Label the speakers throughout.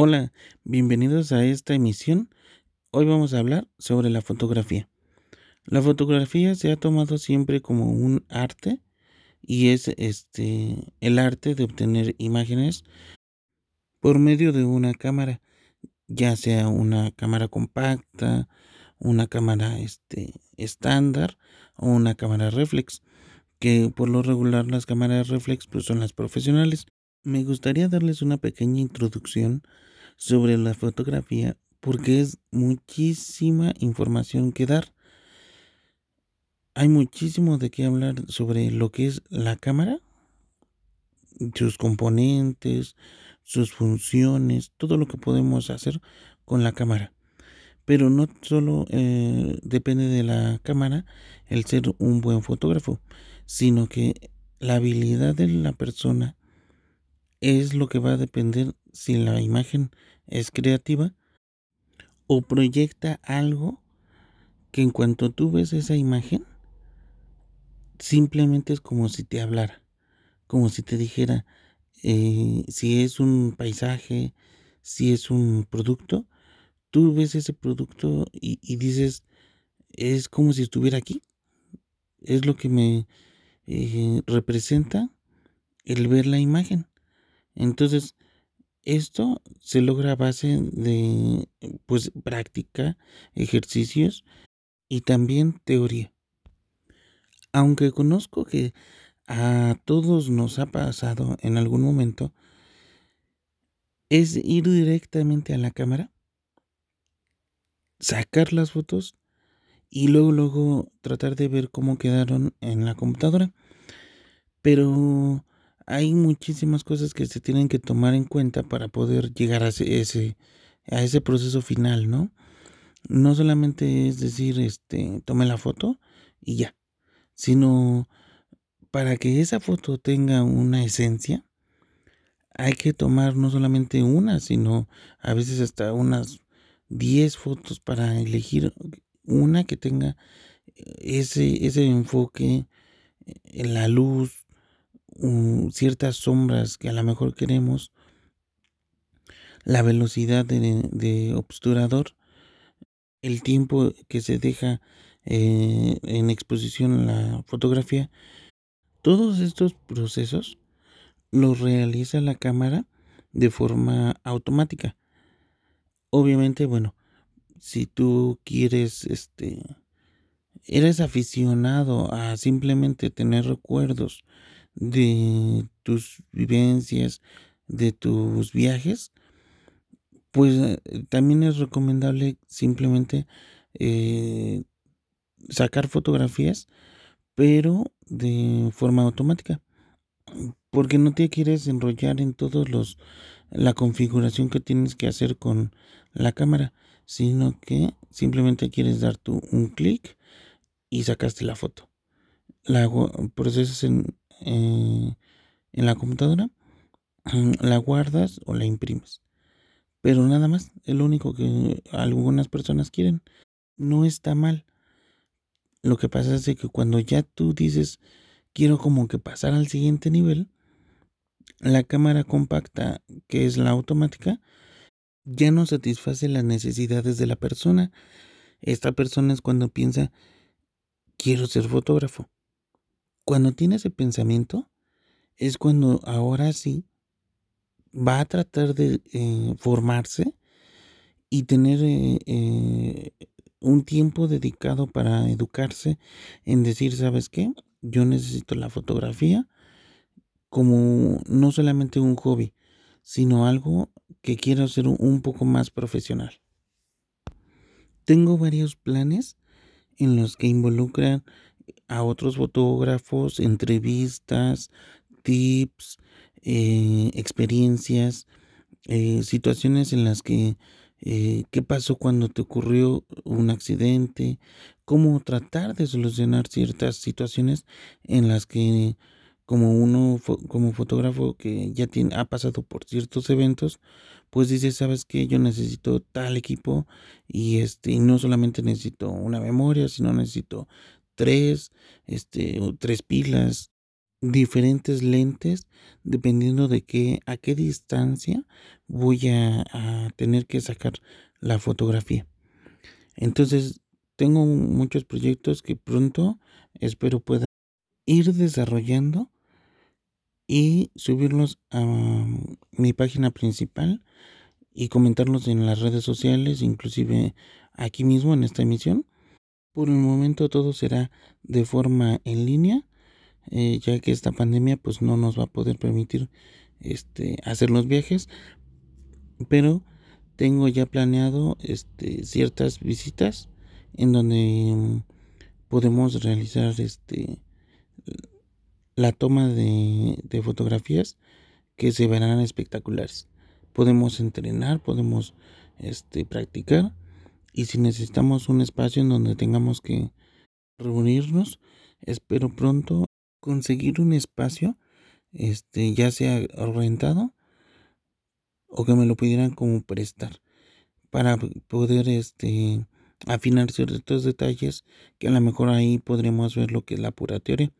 Speaker 1: Hola, bienvenidos a esta emisión. Hoy vamos a hablar sobre la fotografía. La fotografía se ha tomado siempre como un arte y es este el arte de obtener imágenes por medio de una cámara, ya sea una cámara compacta, una cámara este estándar o una cámara reflex, que por lo regular las cámaras reflex pues son las profesionales. Me gustaría darles una pequeña introducción sobre la fotografía porque es muchísima información que dar. Hay muchísimo de qué hablar sobre lo que es la cámara, sus componentes, sus funciones, todo lo que podemos hacer con la cámara. Pero no solo eh, depende de la cámara el ser un buen fotógrafo, sino que la habilidad de la persona es lo que va a depender si la imagen es creativa o proyecta algo que en cuanto tú ves esa imagen, simplemente es como si te hablara, como si te dijera, eh, si es un paisaje, si es un producto, tú ves ese producto y, dices, es como si estuviera aquí, es lo que me eh, representa el ver la imagen. Entonces, esto se logra a base de pues práctica, ejercicios y también teoría. Aunque conozco que a todos nos ha pasado en algún momento, es ir directamente a la cámara, sacar las fotos y luego luego tratar de ver cómo quedaron en la computadora. Pero hay muchísimas cosas que se tienen que tomar en cuenta para poder llegar a ese, a ese proceso final, ¿no? No solamente es decir, este, tome la foto y ya, sino para que esa foto tenga una esencia, hay que tomar no solamente una, sino a veces hasta unas 10 fotos para elegir una que tenga ese, ese enfoque en la luz, ciertas sombras que a lo mejor queremos, la velocidad de, obturador, el tiempo que se deja eh, en exposición la fotografía, todos estos procesos los realiza la cámara de forma automática. Obviamente, bueno, si tú quieres, este, eres aficionado a simplemente tener recuerdos de tus vivencias, de tus viajes, pues eh, también es recomendable simplemente eh, sacar fotografías, pero de forma automática. Porque no te quieres enrollar en todos los la configuración que tienes que hacer con la cámara, sino que simplemente quieres dar tu un clic y sacaste la foto. La procesas en eh, en la computadora, la guardas o la imprimes. Pero nada más, es lo único que algunas personas quieren. No está mal. Lo que pasa es que cuando ya tú dices, quiero como que pasar al siguiente nivel, la cámara compacta, que es la automática, ya no satisface las necesidades de la persona. Esta persona es cuando piensa, quiero ser fotógrafo. Cuando tiene ese pensamiento, es cuando ahora sí va a tratar de eh, formarse y tener eh, eh, un tiempo dedicado para educarse en decir, ¿sabes qué? Yo necesito la fotografía como no solamente un hobby, sino algo que quiero hacer un poco más profesional. Tengo varios planes en los que involucran a otros fotógrafos, entrevistas, tips, eh, experiencias, eh, situaciones en las que eh, qué pasó cuando te ocurrió un accidente, cómo tratar de solucionar ciertas situaciones en las que como uno como fotógrafo que ya tiene, ha pasado por ciertos eventos, pues dice, sabes que yo necesito tal equipo y este y no solamente necesito una memoria, sino necesito tres, este, tres pilas. diferentes lentes dependiendo de qué a qué distancia voy a, a tener que sacar la fotografía. Entonces, tengo muchos proyectos que pronto espero pueda ir desarrollando y subirlos a mi página principal y comentarlos en las redes sociales, inclusive aquí mismo en esta emisión. Por el momento todo será de forma en línea, eh, ya que esta pandemia pues no nos va a poder permitir este, hacer los viajes, pero tengo ya planeado este, ciertas visitas en donde mm, podemos realizar este la toma de, de, fotografías que se verán espectaculares. Podemos entrenar, podemos este, practicar y si necesitamos un espacio en donde tengamos que reunirnos, espero pronto conseguir un espacio, este, ya sea rentado o que me lo pudieran como prestar para poder este afinar ciertos detalles que a lo mejor ahí podremos ver lo que es la pura teoría.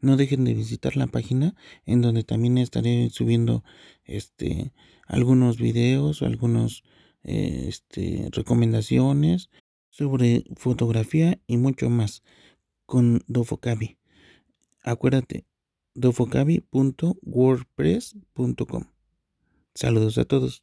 Speaker 1: No dejen de visitar la página en donde también estaré subiendo este algunos videos o algunos este, recomendaciones sobre fotografía y mucho más con Dofocabi. Acuérdate, dofocabi.wordpress.com. Saludos a todos.